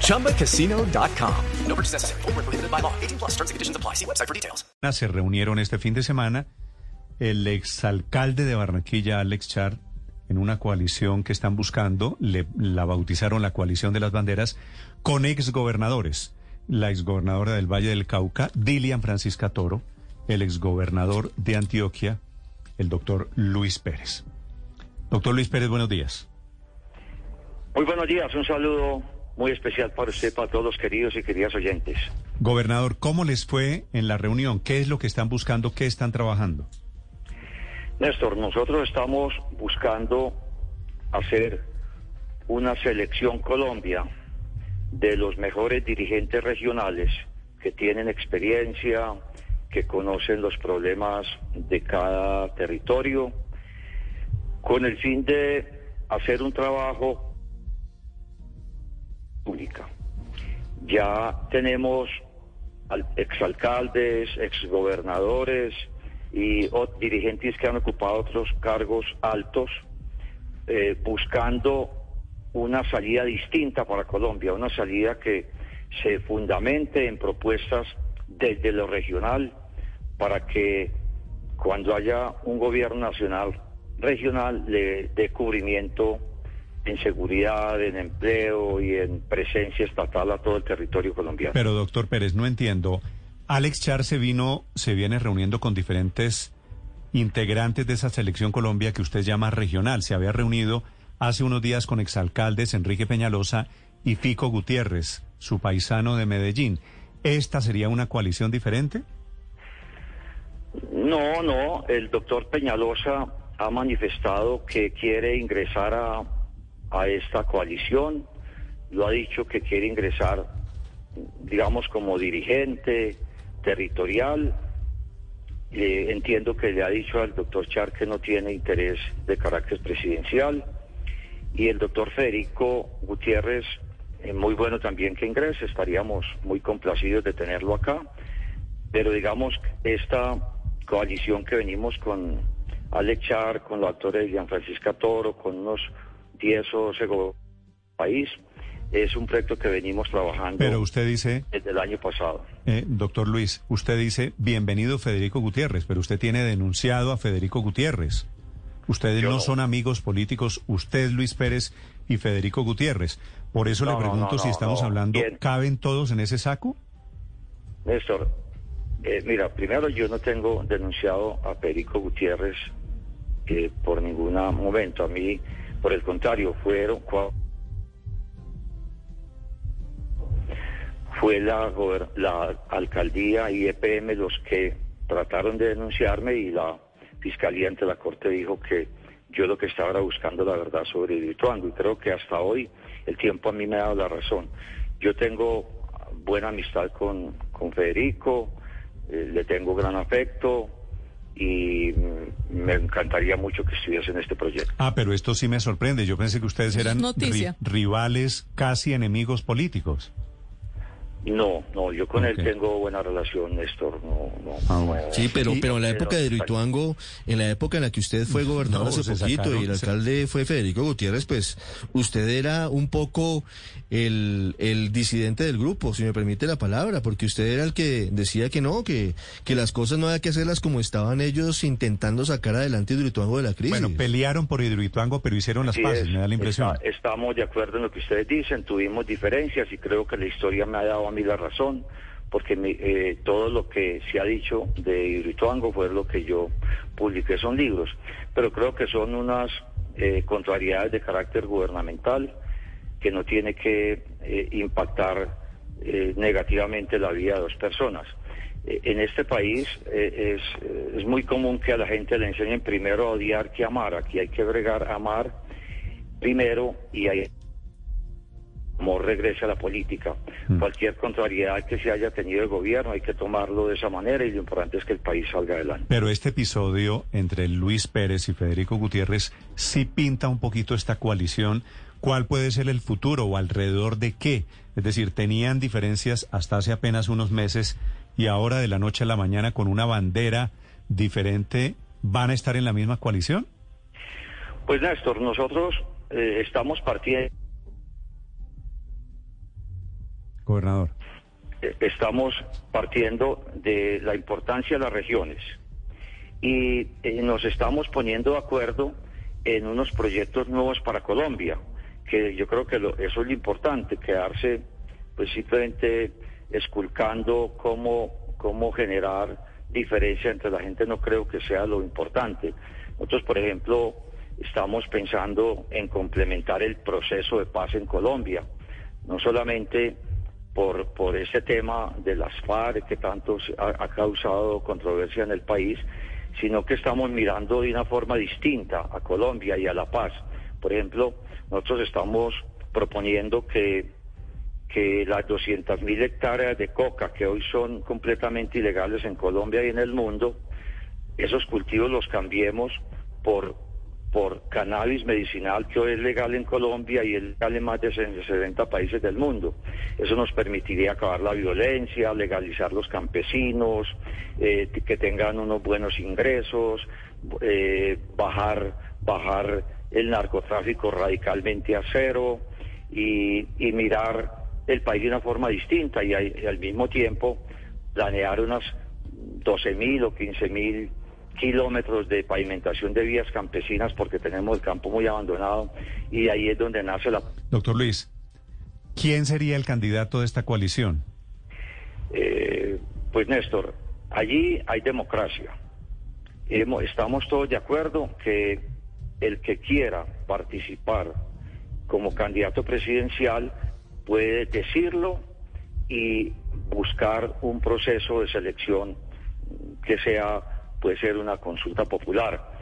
ChumbaCasino.com. No purchase necessary. Full prohibited by law. 18 plus terms and conditions apply. See website for details. Se reunieron este fin de semana el exalcalde de Barranquilla, Alex Char, en una coalición que están buscando, le, la bautizaron la coalición de las banderas, con exgobernadores. La exgobernadora del Valle del Cauca, Dilian Francisca Toro, el exgobernador de Antioquia, el doctor Luis Pérez. Doctor Luis Pérez, buenos días. Muy buenos días, un saludo muy especial para usted, para todos los queridos y queridas oyentes. Gobernador, ¿cómo les fue en la reunión? ¿Qué es lo que están buscando? ¿Qué están trabajando? Néstor, nosotros estamos buscando hacer una selección Colombia de los mejores dirigentes regionales que tienen experiencia, que conocen los problemas de cada territorio, con el fin de hacer un trabajo pública. Ya tenemos exalcaldes, exgobernadores y dirigentes que han ocupado otros cargos altos eh, buscando una salida distinta para Colombia, una salida que se fundamente en propuestas desde lo regional para que cuando haya un gobierno nacional regional le dé cubrimiento en seguridad, en empleo y en presencia estatal a todo el territorio colombiano. Pero doctor Pérez, no entiendo. Alex Char se vino, se viene reuniendo con diferentes integrantes de esa selección Colombia que usted llama regional. Se había reunido hace unos días con exalcaldes Enrique Peñalosa y Fico Gutiérrez, su paisano de Medellín. ¿Esta sería una coalición diferente? No, no. El doctor Peñalosa ha manifestado que quiere ingresar a a esta coalición, lo ha dicho que quiere ingresar, digamos, como dirigente territorial. Eh, entiendo que le ha dicho al doctor Char que no tiene interés de carácter presidencial. Y el doctor Federico Gutiérrez, eh, muy bueno también que ingrese, estaríamos muy complacidos de tenerlo acá. Pero digamos, esta coalición que venimos con Alex Char, con los actores de Francisca Toro, con unos y eso se país. Es un proyecto que venimos trabajando Pero usted dice, desde el año pasado. Eh, doctor Luis, usted dice, bienvenido Federico Gutiérrez, pero usted tiene denunciado a Federico Gutiérrez. Ustedes no, son amigos políticos, usted Luis Pérez y Federico Gutiérrez. Por eso le pregunto si estamos hablando, ¿caben todos en ese saco? Néstor, eh, mira, primero yo no tengo denunciado a Federico Gutiérrez eh, por ningún momento. A mí por el contrario, fueron fue la, la alcaldía y EPM los que trataron de denunciarme y la fiscalía ante la corte dijo que yo lo que estaba era buscando la verdad sobre Hidroituango y creo que hasta hoy el tiempo a mí me ha dado la razón. Yo tengo buena amistad con, con Federico, eh, le tengo gran afecto, y me encantaría mucho que estuviese en este proyecto. Ah, pero esto sí me sorprende. Yo pensé que ustedes eran rivales, casi enemigos políticos. No, no, yo con él tengo buena relación, Néstor. No, no, ah, sí, pero, pero en la época de Hidroituango, en la época en la que usted fue gobernador hace poquito y el alcalde fue Federico Gutiérrez, pues usted era un poco el, el disidente del grupo, si me permite la palabra, porque usted era el que decía que no, que, que las cosas no había que hacerlas como estaban ellos intentando sacar adelante Hidroituango de la crisis. Bueno, pelearon por Hidroituango, pero hicieron las paces, me da la impresión. estamos de acuerdo en lo que ustedes dicen, tuvimos diferencias y creo que la historia me ha dado mí la razón, porque eh, todo lo que se ha dicho de Hidroituango fue lo que yo publiqué, son libros, pero creo que son unas eh, contrariedades de carácter gubernamental que no tiene que eh, impactar negativamente la vida de dos personas. en este país es, es muy común que a la gente le enseñen primero a odiar que amar, aquí hay que bregar amar primero y hay Amor regrese a la política. Mm. Cualquier contrariedad que se haya tenido el gobierno hay que tomarlo de esa manera y lo importante es que el país salga adelante. Pero este episodio entre Luis Pérez y Federico Gutiérrez sí pinta un poquito esta coalición. ¿Cuál puede ser el futuro o alrededor de qué? Es decir, tenían diferencias hasta hace apenas unos meses y ahora de la noche a la mañana con una bandera diferente, ¿van a estar en la misma coalición? Pues Néstor, nosotros eh, estamos partiendo... Gobernador. eh, estamos partiendo de la importancia de las regiones y eh, nos estamos poniendo de acuerdo en unos proyectos nuevos para Colombia, que yo creo que lo- eso es lo importante, quedarse pues simplemente esculcando cómo, cómo generar diferencia entre la gente no creo que sea lo importante. Nosotros, por ejemplo, estamos pensando en complementar el proceso de paz en Colombia, no solamente por, por ese tema de las FARC que tanto ha causado controversia en el país, sino que estamos mirando de una forma distinta a Colombia y a la paz. Por ejemplo, nosotros estamos proponiendo que, que las 200.000 hectáreas de coca que hoy son completamente ilegales en Colombia y en el mundo, esos cultivos los cambiemos por, por cannabis medicinal que hoy es legal en Colombia y es legal en más de 60 países del mundo. Eso nos permitiría acabar la violencia, legalizar los campesinos, eh, que tengan unos buenos ingresos, eh, bajar, bajar el narcotráfico radicalmente a cero y, mirar el país de una forma distinta y, y al mismo tiempo planear unas 12.000 o 15.000 kilómetros de pavimentación de vías campesinas porque tenemos el campo muy abandonado y ahí es donde nace la... Doctor Luis, ¿quién sería el candidato de esta coalición? Eh, pues Néstor, allí hay democracia. Estamos todos de acuerdo que el que quiera participar como candidato presidencial puede decirlo y buscar un proceso de selección que sea, puede ser una consulta popular.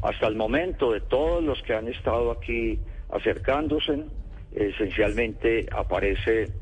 Hasta el momento de todos los que han estado aquí acercándose, esencialmente aparece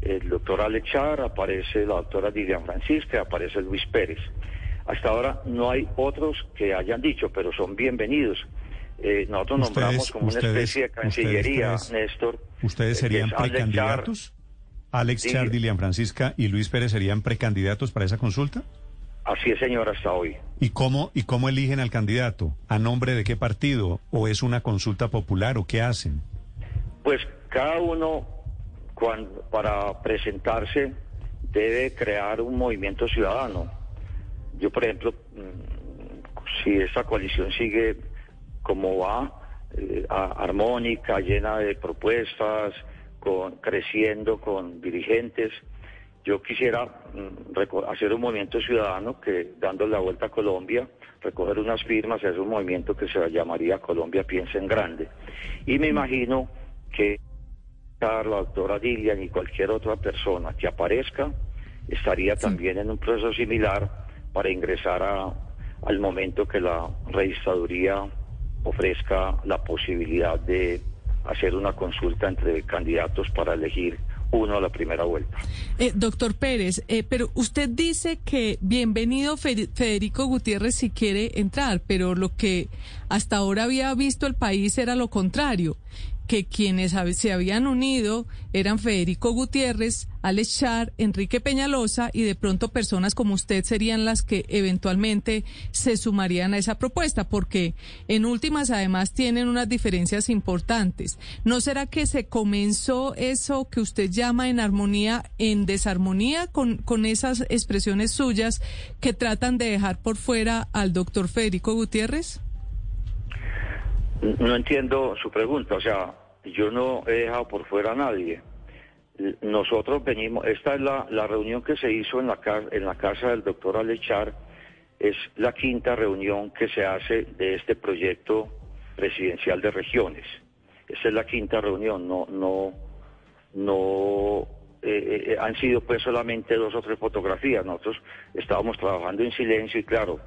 el doctor Alechar, aparece la doctora Lilian Francisca, aparece Luis Pérez. Hasta ahora no hay otros que hayan dicho, pero son bienvenidos. Eh, nosotros Ustedes- nombramos como una especie de cancillería, ustedes- Néstor. ¿Ustedes eh, serían precandidatos? Alex. Char, Dilian Francisca y Luis Pérez serían precandidatos para esa consulta? Así es, señor, hasta hoy. ¿Y cómo, ¿Y cómo eligen al candidato? ¿A nombre de qué partido? ¿O es una consulta popular? ¿O qué hacen? Pues cada uno, cuando, para presentarse, debe crear un movimiento ciudadano. Yo, por ejemplo, mm, si esta coalición sigue como va, eh, armónica, llena de propuestas, con, creciendo con dirigentes, yo quisiera mm, hacer un movimiento ciudadano que, dando la vuelta a Colombia, recoger unas firmas, hacer un movimiento que se llamaría Colombia Piensa en Grande. Y me imagino que la doctora Dilian y cualquier otra persona que aparezca estaría también en un proceso similar para ingresar a- al momento que la registraduría ofrezca la posibilidad de hacer una consulta entre candidatos para elegir uno a la primera vuelta. Eh, doctor Pérez, eh, pero usted dice que bienvenido Fe- Federico Gutiérrez si quiere entrar, pero lo que hasta ahora había visto el país era lo contrario, que quienes se habían unido eran Federico Gutiérrez, Alex Char, Enrique Peñalosa y de pronto personas como usted serían las que eventualmente se sumarían a esa propuesta, porque en últimas además tienen unas diferencias importantes. ¿No será que se comenzó eso que usted llama en armonía, en desarmonía con, con esas expresiones suyas que tratan de dejar por fuera al doctor Federico Gutiérrez? No entiendo su pregunta, o sea, yo no he dejado por fuera a nadie. Nosotros venimos, esta es la, la reunión que se hizo en la, en la casa del doctor Alechar, es la quinta reunión que se hace de este proyecto presidencial de regiones. Esa es la quinta reunión, no, no, no eh, eh, han sido pues solamente dos o tres fotografías. Nosotros estábamos trabajando en silencio y claro,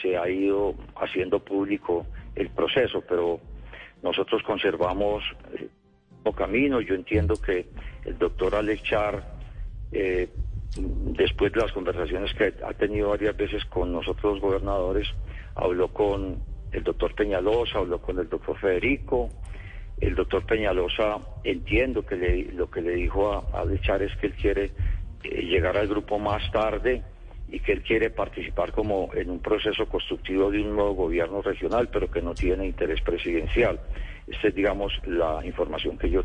se ha ido haciendo público el proceso, pero nosotros conservamos eh, camino. Yo entiendo que el doctor Alex Char, eh, después de las conversaciones que ha tenido varias veces con nosotros los gobernadores, habló con el doctor Peñalosa, habló con el doctor Federico. El doctor Peñalosa entiendo que le- lo que le dijo a, a Alex Char es que él quiere eh, llegar al grupo más tarde y que él quiere participar como en un proceso constructivo de un nuevo gobierno regional, pero que no tiene interés presidencial. Esta es, digamos, la información que yo...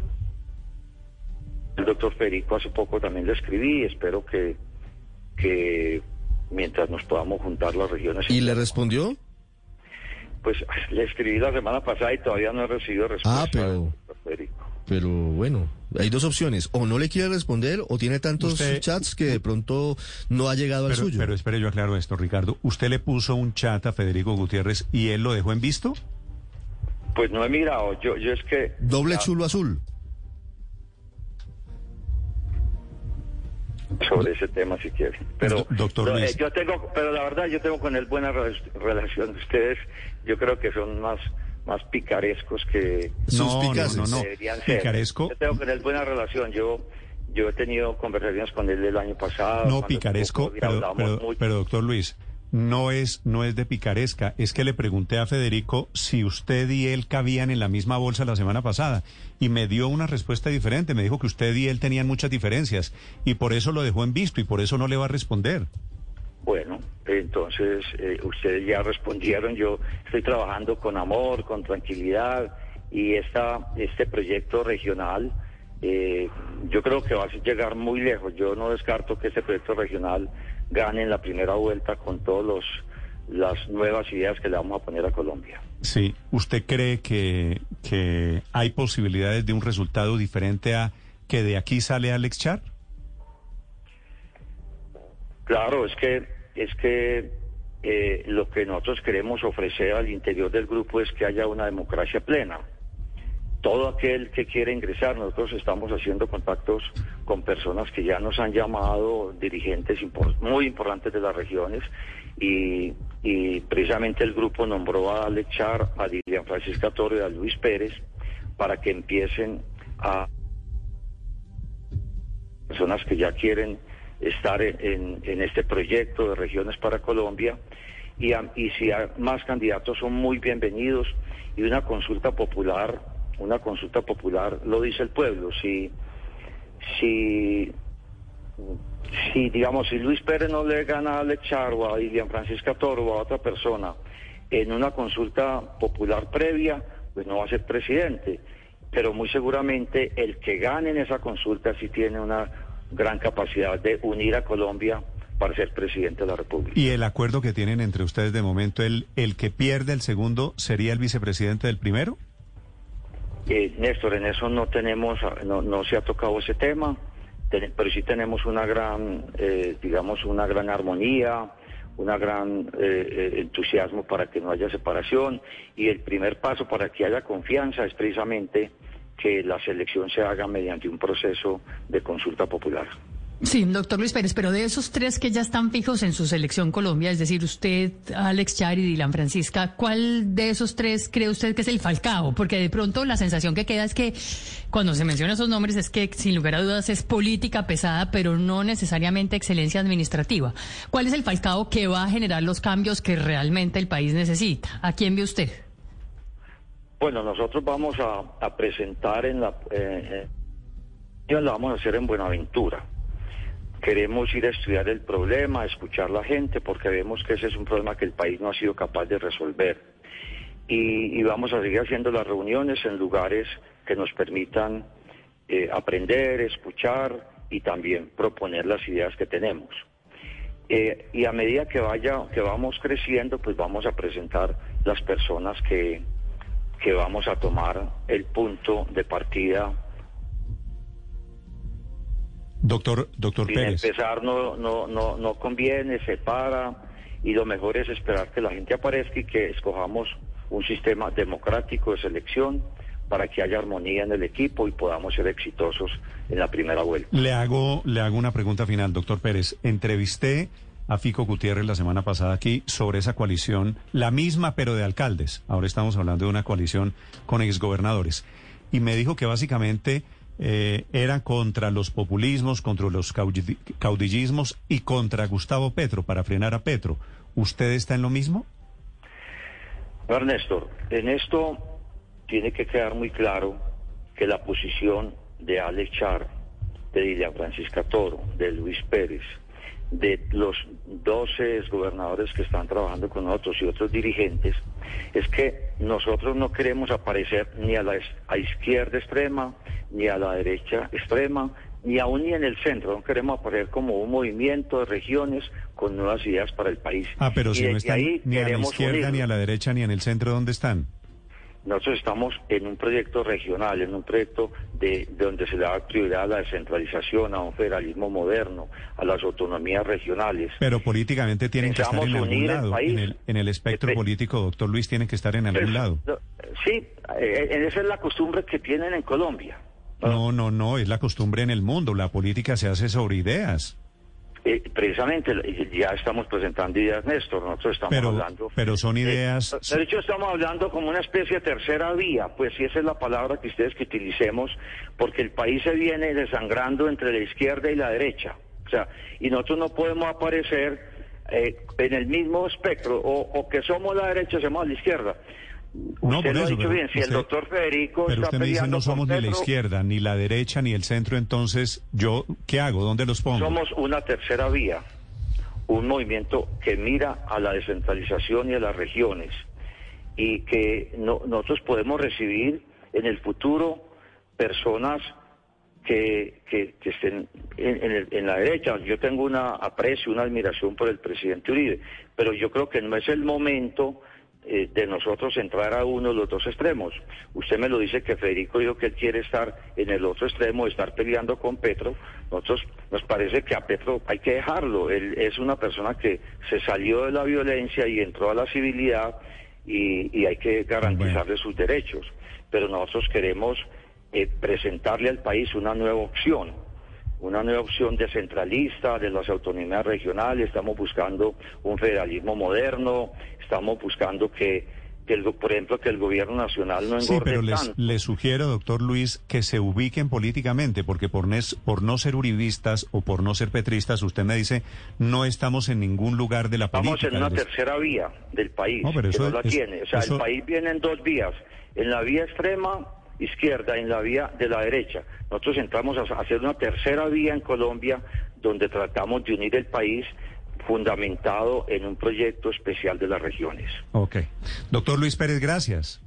El doctor Federico hace poco también le escribí, espero que, que mientras nos podamos juntar las regiones... ¿Y le respondió? Pues le escribí la semana pasada y todavía no he recibido respuesta. Ah, pero-. Pero bueno, hay dos opciones. O no le quiere responder o tiene tantos Usted- chats que de pronto no ha llegado al Pero, suyo. pero espere, yo aclaro esto, Ricardo. ¿Usted le puso un chat a Federico Gutiérrez y él lo dejó en visto? Pues no he mirado, yo, yo es que... Doble la- chulo azul. sobre ese tema si quiere. Pero Do- doctor pero, Luis. eh, yo tengo, pero la verdad yo tengo con él buena re- relación. Ustedes, yo creo que son más más picarescos que no, no, no. deberían ser. Picaresco. Yo tengo con él buena relación. Yo yo he tenido conversaciones con él el año pasado. No, picaresco, pero, pero, pero, doctor Luis, no es, no es de picaresca. Es que le pregunté a Federico si usted y él cabían en la misma bolsa la semana pasada y me dio una respuesta diferente. Me dijo que usted y él tenían muchas diferencias y por eso lo dejó en visto y por eso no le va a responder. Bueno, entonces eh, ustedes ya respondieron. Yo estoy trabajando con amor, con tranquilidad y esta, este proyecto regional, eh, yo creo que va a llegar muy lejos. Yo no descarto que este proyecto regional gane en la primera vuelta con todos los las nuevas ideas que le vamos a poner a Colombia. Sí, ¿usted cree que, que hay posibilidades de un resultado diferente a que de aquí sale Alex Char? Claro, es que es que eh, lo que nosotros queremos ofrecer al interior del grupo es que haya una democracia plena. Todo aquel que quiere ingresar, nosotros estamos haciendo contactos con personas que ya nos han llamado, dirigentes muy importantes de las regiones, y, y precisamente el grupo nombró a Alex Char, a Lilian Francisca Torre a Luis Pérez para que empiecen a personas que ya quieren estar en, en- este proyecto de regiones para Colombia. Y, a- y si hay más candidatos son muy bienvenidos. Y una consulta popular, una consulta popular lo dice el pueblo, si si si digamos si Luis Pérez no le gana a Alex a Ilian Francisca Toro a otra persona en una consulta popular previa, pues no va a ser presidente. Pero muy seguramente el que gane en esa consulta sí tiene una gran capacidad de unir a Colombia para ser presidente de la República. Y el acuerdo que tienen entre ustedes de momento, el, el que pierde el segundo sería el vicepresidente del primero. Eh, Néstor, en eso no tenemos, no, no se ha tocado ese tema, ten- pero sí tenemos una gran, eh, digamos, una gran armonía, una gran eh, eh, entusiasmo para que no haya separación y el primer paso para que haya confianza es precisamente que la selección se haga mediante un proceso de consulta popular. Sí, doctor Luis Pérez, pero de esos tres que ya están fijos en su selección Colombia, es decir, usted, Alex Char y Dilan Francisca, ¿cuál de esos tres cree usted que es el Falcao? Porque de pronto la sensación que queda es que cuando se mencionan esos nombres es que sin lugar a dudas es política pesada, pero no necesariamente excelencia administrativa. ¿Cuál es el Falcao que va a generar los cambios que realmente el país necesita? ¿A quién ve usted? Bueno, nosotros vamos a, presentar en la... Eh, eh, la vamos a hacer en Buenaventura. Queremos ir a estudiar el problema, a escuchar la gente, porque vemos que ese es un problema que el país no ha sido capaz de resolver. Y, vamos a seguir haciendo las reuniones en lugares que nos permitan eh, aprender, escuchar y también proponer las ideas que tenemos. Y a medida que vaya, que vamos creciendo, pues vamos a presentar las personas que, que vamos a tomar el punto de partida. Doctor, doctor Sin Pérez. empezar no, no, no, no conviene, se para y lo mejor es esperar que la gente aparezca y que escojamos un sistema democrático de selección para que haya armonía en el equipo y podamos ser exitosos en la primera vuelta. Le hago, le hago una pregunta final, doctor Pérez. Entrevisté a Fico Gutiérrez la semana pasada aquí sobre esa coalición, la misma pero de alcaldes. Ahora estamos hablando de una coalición con exgobernadores. y me dijo que básicamente eh, era contra los populismos, contra los caudillismos y contra Gustavo Petro, para frenar a Petro. ¿Usted está en lo mismo? Ernesto, en esto tiene que quedar muy claro que la posición de Alex Char, de Dilian Francisca Toro, de Luis Pérez, de los 12 gobernadores que están trabajando con nosotros y otros dirigentes, es que nosotros no queremos aparecer ni a la izquierda extrema, ni a la derecha extrema, ni aún ni en el centro. No queremos aparecer como un movimiento de regiones con nuevas ideas para el país. Ah, pero si no están ni a la izquierda, ni a la derecha, ni en el centro, ¿dónde están? Nosotros estamos en un proyecto regional, en un proyecto de, donde se da prioridad a la descentralización, a un federalismo moderno, a las autonomías regionales. Pero políticamente tienen que estar en algún lado. en, el, espectro político, doctor Luis, tienen que estar en algún lado. Sí, eh, esa es la costumbre que tienen en Colombia. No, no, no, es la costumbre en el mundo. La política se hace sobre ideas. Eh, precisamente ya estamos presentando ideas, Néstor. Nosotros estamos pero, hablando. Pero son ideas. de hecho, estamos hablando como una especie de tercera vía, pues si esa es la palabra que ustedes que utilicemos, porque el país se viene desangrando entre la izquierda y la derecha. O sea, y nosotros no podemos aparecer eh, en el mismo espectro, o, o que somos la derecha o somos la izquierda. No, por eso, bien, si el doctor Federico pero usted me dice no somos ni la izquierda, ni la derecha, ni el centro, entonces, ¿yo qué hago? ¿Dónde los pongo? Somos una tercera vía, un movimiento que mira a la descentralización y a las regiones, y que nosotros podemos recibir en el futuro personas que, que, estén en, en, la derecha. Yo tengo una aprecio, una admiración por el presidente Uribe, pero yo creo que no es el momento eh, de nosotros entrar a uno de los dos extremos. Usted me lo dice que Federico dijo que él quiere estar en el otro extremo, estar peleando con Petro. Nosotros nos parece que a Petro hay que dejarlo. Él es una persona que se salió de la violencia y entró a la civilidad y, hay que garantizarle sus derechos. Pero nosotros queremos eh, presentarle al país una nueva opción una nueva opción descentralista de las autonomías regionales, estamos buscando un federalismo moderno, estamos buscando que, el, por ejemplo, que el gobierno nacional no engorde Sí, pero les, sugiero, doctor Luis, que se ubiquen políticamente, porque por, por no ser uribistas o por no ser petristas, usted me dice, no estamos en ningún lugar de la política. Estamos en una tercera vía del país, no, pero eso, la tiene. O sea, el país viene en dos vías, en la vía extrema izquierda, en la vía de la derecha. Nosotros entramos a hacer una tercera vía en Colombia donde tratamos de unir el país fundamentado en un proyecto especial de las regiones. Ok. Doctor Luis Pérez, gracias.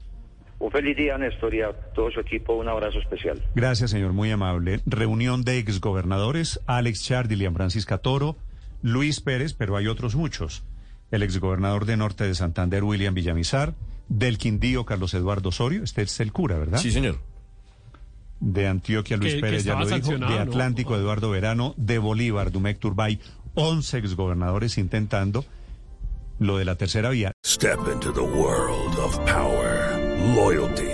Un feliz día, Néstor, y a todo su equipo un abrazo especial. Gracias, señor, muy amable. Reunión de exgobernadores, Alex Char, Dilian Francisca Toro, Luis Pérez, pero hay otros muchos. El exgobernador de Norte de Santander, William Villamizar, del Quindío, Carlos Eduardo Osorio, este es el cura, ¿verdad? Sí, señor. De Antioquia, Luis Pérez, ya lo dijo. De Atlántico, Eduardo Verano. De Bolívar, Dumec Turbay. 11 exgobernadores intentando lo de la tercera vía. Step into the world of power, loyalty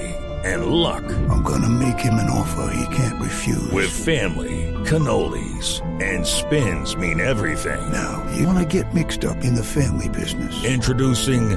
and luck. I'm gonna make him an offer he can't refuse. With family, cannolis and spins mean everything. Now, you wanna get mixed up in the family business. Introducing